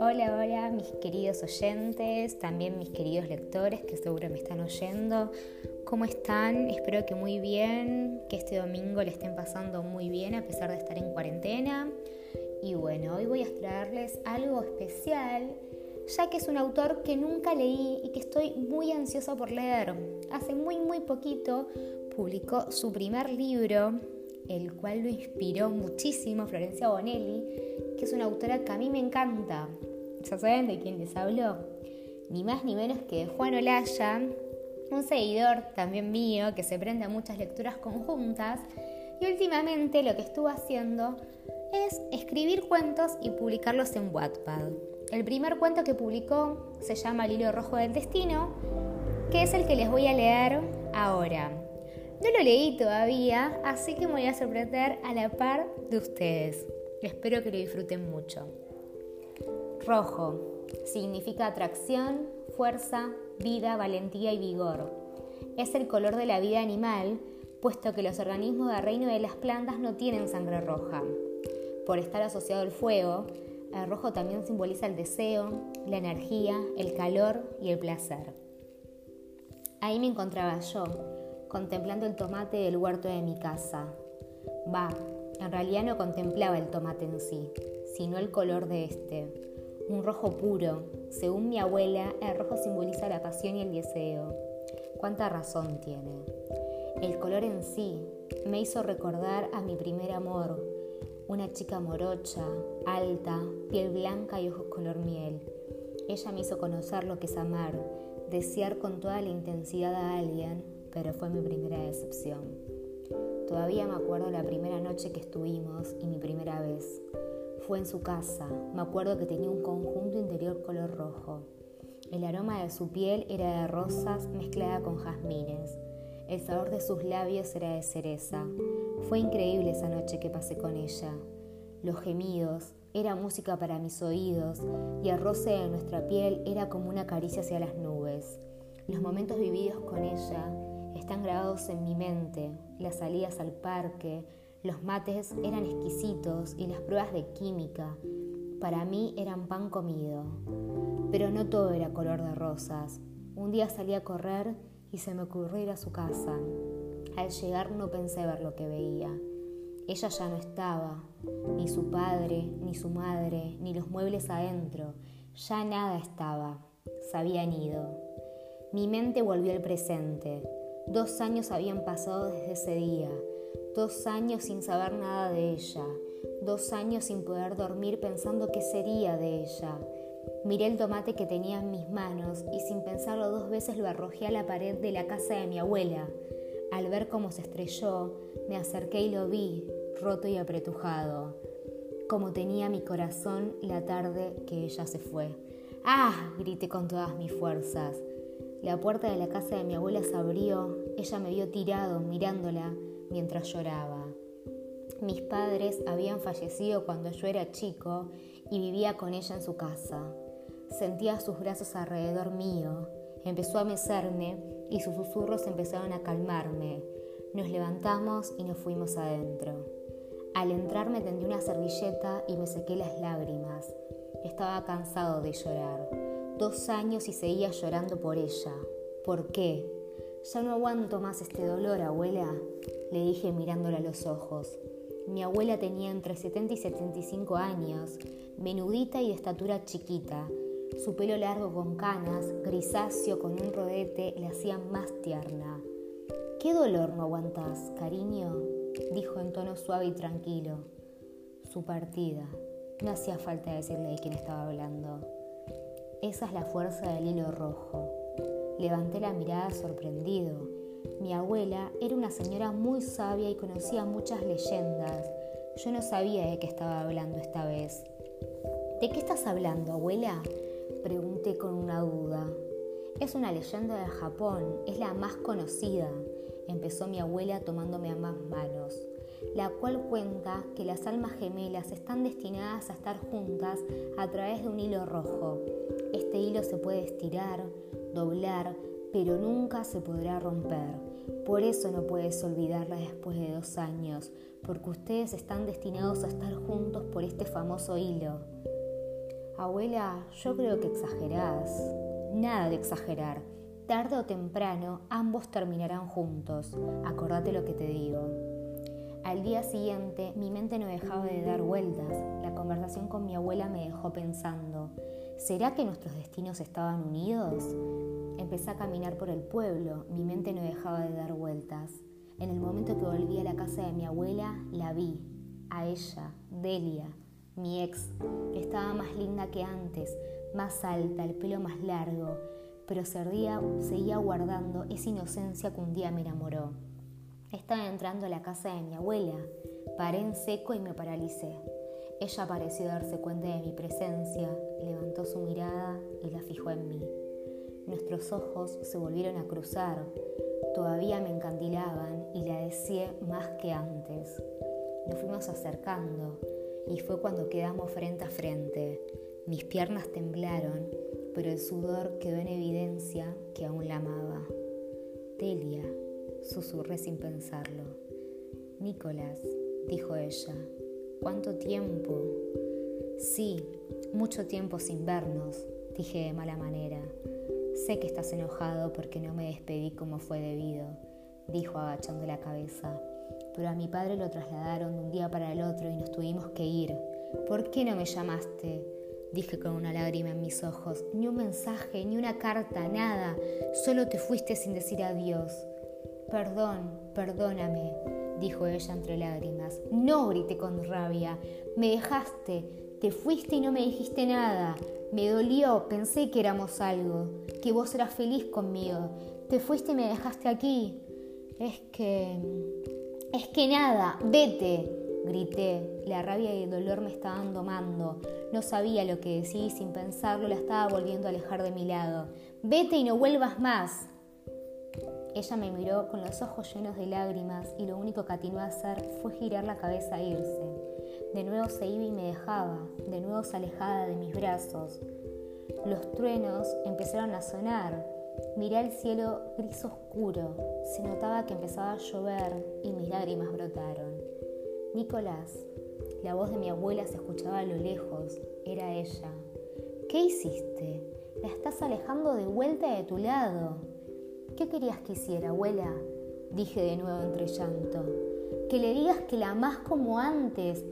Hola, hola mis queridos oyentes, también mis queridos lectores que seguro me están oyendo. ¿Cómo están? Espero que muy bien, que este domingo le estén pasando muy bien a pesar de estar en cuarentena. Y bueno, hoy voy a traerles algo especial, ya que es un autor que nunca leí y que estoy muy ansiosa por leer. Hace muy, muy poquito publicó su primer libro, el cual lo inspiró muchísimo Florencia Bonelli, que es una autora que a mí me encanta. ¿Ya saben de quién les hablo? Ni más ni menos que de Juan Olaya, un seguidor también mío que se prende a muchas lecturas conjuntas y últimamente lo que estuvo haciendo es escribir cuentos y publicarlos en Wattpad. El primer cuento que publicó se llama El hilo rojo del destino, que es el que les voy a leer ahora. No lo leí todavía, así que me voy a sorprender a la par de ustedes. Espero que lo disfruten mucho. Rojo significa atracción, fuerza, vida, valentía y vigor. Es el color de la vida animal, puesto que los organismos del reino de las plantas no tienen sangre roja. Por estar asociado al fuego, el rojo también simboliza el deseo, la energía, el calor y el placer. Ahí me encontraba yo, contemplando el tomate del huerto de mi casa. Va, en realidad no contemplaba el tomate en sí, sino el color de este. Un rojo puro. Según mi abuela, el rojo simboliza la pasión y el deseo. ¿Cuánta razón tiene? El color en sí me hizo recordar a mi primer amor, una chica morocha, alta, piel blanca y ojos color miel. Ella me hizo conocer lo que es amar, desear con toda la intensidad a alguien, pero fue mi primera decepción. Todavía me acuerdo la primera noche que estuvimos y mi primera vez. Fue en su casa. Me acuerdo que tenía un conjunto interior color rojo. El aroma de su piel era de rosas mezclada con jazmines. El sabor de sus labios era de cereza. Fue increíble esa noche que pasé con ella. Los gemidos, era música para mis oídos y el roce de nuestra piel era como una caricia hacia las nubes. Los momentos vividos con ella están grabados en mi mente, las salidas al parque, los mates eran exquisitos y las pruebas de química para mí eran pan comido. Pero no todo era color de rosas. Un día salí a correr y se me ocurrió ir a su casa. Al llegar no pensé ver lo que veía. Ella ya no estaba, ni su padre, ni su madre, ni los muebles adentro, ya nada estaba, se habían ido. Mi mente volvió al presente. Dos años habían pasado desde ese día, dos años sin saber nada de ella, dos años sin poder dormir pensando qué sería de ella. Miré el tomate que tenía en mis manos y sin pensarlo dos veces lo arrojé a la pared de la casa de mi abuela. Al ver cómo se estrelló, me acerqué y lo vi, roto y apretujado, como tenía mi corazón la tarde que ella se fue. ¡Ah! grité con todas mis fuerzas. La puerta de la casa de mi abuela se abrió, ella me vio tirado mirándola mientras lloraba. Mis padres habían fallecido cuando yo era chico y vivía con ella en su casa. Sentía sus brazos alrededor mío, empezó a mecerme y sus susurros empezaron a calmarme. Nos levantamos y nos fuimos adentro. Al entrar me tendí una servilleta y me sequé las lágrimas. Estaba cansado de llorar. Dos años y seguía llorando por ella. ¿Por qué? Ya no aguanto más este dolor, abuela, le dije mirándola a los ojos. Mi abuela tenía entre 70 y 75 años, menudita y de estatura chiquita. Su pelo largo con canas, grisáceo con un rodete, le hacía más tierna. ¿Qué dolor no aguantas, cariño? dijo en tono suave y tranquilo. Su partida. No hacía falta decirle de quién estaba hablando. Esa es la fuerza del hilo rojo. Levanté la mirada sorprendido. Mi abuela era una señora muy sabia y conocía muchas leyendas. Yo no sabía de qué estaba hablando esta vez. ¿De qué estás hablando, abuela? Pregunté con una duda. Es una leyenda de Japón, es la más conocida empezó mi abuela tomándome a más manos, la cual cuenta que las almas gemelas están destinadas a estar juntas a través de un hilo rojo. Este hilo se puede estirar, doblar, pero nunca se podrá romper. Por eso no puedes olvidarla después de dos años, porque ustedes están destinados a estar juntos por este famoso hilo. Abuela, yo creo que exagerás. Nada de exagerar. Tarde o temprano ambos terminarán juntos. Acordate lo que te digo. Al día siguiente mi mente no dejaba de dar vueltas. La conversación con mi abuela me dejó pensando, ¿será que nuestros destinos estaban unidos? Empecé a caminar por el pueblo, mi mente no dejaba de dar vueltas. En el momento que volví a la casa de mi abuela, la vi, a ella, Delia, mi ex. Estaba más linda que antes, más alta, el pelo más largo, pero seguía, seguía guardando esa inocencia que un día me enamoró. Estaba entrando a la casa de mi abuela, paré en seco y me paralicé. Ella pareció darse cuenta de mi presencia, levantó su mirada y la fijó en mí. Nuestros ojos se volvieron a cruzar, todavía me encandilaban y la deseé más que antes. Nos fuimos acercando y fue cuando quedamos frente a frente. Mis piernas temblaron, pero el sudor quedó en evidencia que aún la amaba. Delia, susurré sin pensarlo. Nicolás, dijo ella, ¿cuánto tiempo? Sí, mucho tiempo sin vernos, dije de mala manera. Sé que estás enojado porque no me despedí como fue debido, dijo agachando la cabeza. Pero a mi padre lo trasladaron de un día para el otro y nos tuvimos que ir. ¿Por qué no me llamaste? Dije con una lágrima en mis ojos. Ni un mensaje, ni una carta, nada. Solo te fuiste sin decir adiós. Perdón, perdóname, dijo ella entre lágrimas. No, grité con rabia. Me dejaste, te fuiste y no me dijiste nada. Me dolió, pensé que éramos algo, que vos eras feliz conmigo. Te fuiste y me dejaste aquí. Es que... Es que nada, vete, grité. La rabia y el dolor me estaban domando. No sabía lo que decía y sin pensarlo la estaba volviendo a alejar de mi lado. Vete y no vuelvas más. Ella me miró con los ojos llenos de lágrimas y lo único que atinó a hacer fue girar la cabeza e irse. De nuevo se iba y me dejaba, de nuevo se alejaba de mis brazos. Los truenos empezaron a sonar. Miré el cielo gris oscuro. Se notaba que empezaba a llover y mis lágrimas brotaron. Nicolás, la voz de mi abuela se escuchaba a lo lejos. Era ella. ¿Qué hiciste? La estás alejando de vuelta de tu lado. ¿Qué querías que hiciera, abuela? Dije de nuevo entre llanto. Que le digas que la amás como antes,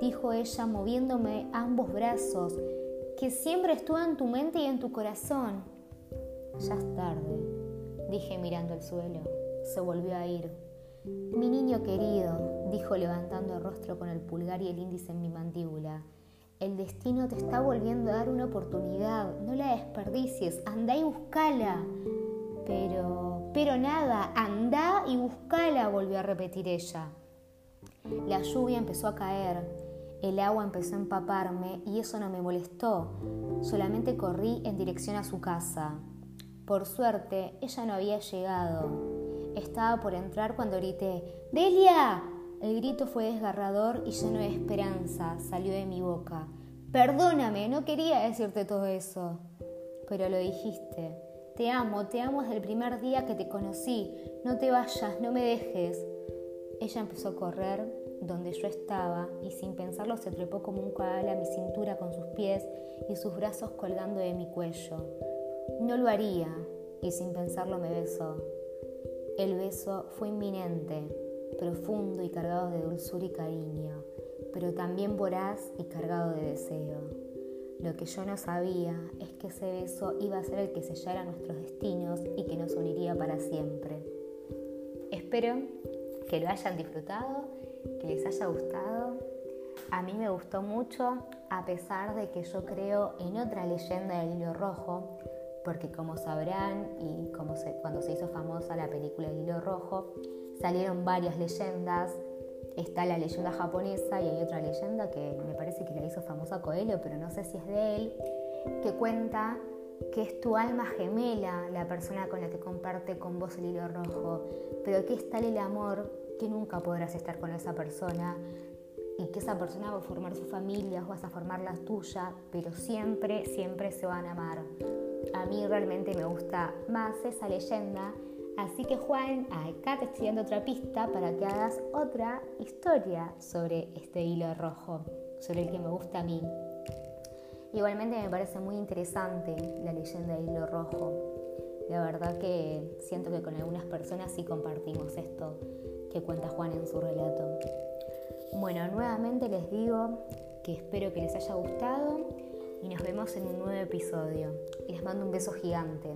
dijo ella moviéndome ambos brazos, que siempre estuvo en tu mente y en tu corazón. Ya es tarde, dije mirando el suelo. Se volvió a ir. Mi niño querido, dijo levantando el rostro con el pulgar y el índice en mi mandíbula. El destino te está volviendo a dar una oportunidad, no la desperdicies, anda y buscala. Pero, pero nada, anda y buscala, volvió a repetir ella. La lluvia empezó a caer, el agua empezó a empaparme y eso no me molestó, solamente corrí en dirección a su casa. Por suerte, ella no había llegado. Estaba por entrar cuando grité, ¡Delia! El grito fue desgarrador y lleno de esperanza salió de mi boca. Perdóname, no quería decirte todo eso. Pero lo dijiste. Te amo, te amo desde el primer día que te conocí. No te vayas, no me dejes. Ella empezó a correr donde yo estaba y sin pensarlo se trepó como un caballo a mi cintura con sus pies y sus brazos colgando de mi cuello. No lo haría y sin pensarlo me besó. El beso fue inminente, profundo y cargado de dulzura y cariño, pero también voraz y cargado de deseo. Lo que yo no sabía es que ese beso iba a ser el que sellara nuestros destinos y que nos uniría para siempre. Espero que lo hayan disfrutado, que les haya gustado. A mí me gustó mucho, a pesar de que yo creo en otra leyenda del hilo rojo, porque como sabrán y como cuando se hizo famosa la película El hilo rojo, salieron varias leyendas está la leyenda japonesa y hay otra leyenda que me parece que la hizo famosa Coelho, pero no sé si es de él, que cuenta que es tu alma gemela la persona con la que comparte con vos el hilo rojo, pero que es tal el amor que nunca podrás estar con esa persona y que esa persona va a formar su familia, vas a formar la tuya, pero siempre, siempre se van a amar. A mí realmente me gusta más esa leyenda Así que Juan, acá te estoy dando otra pista para que hagas otra historia sobre este hilo rojo, sobre el que me gusta a mí. Igualmente me parece muy interesante la leyenda del hilo rojo. La verdad que siento que con algunas personas sí compartimos esto que cuenta Juan en su relato. Bueno, nuevamente les digo que espero que les haya gustado y nos vemos en un nuevo episodio. Les mando un beso gigante.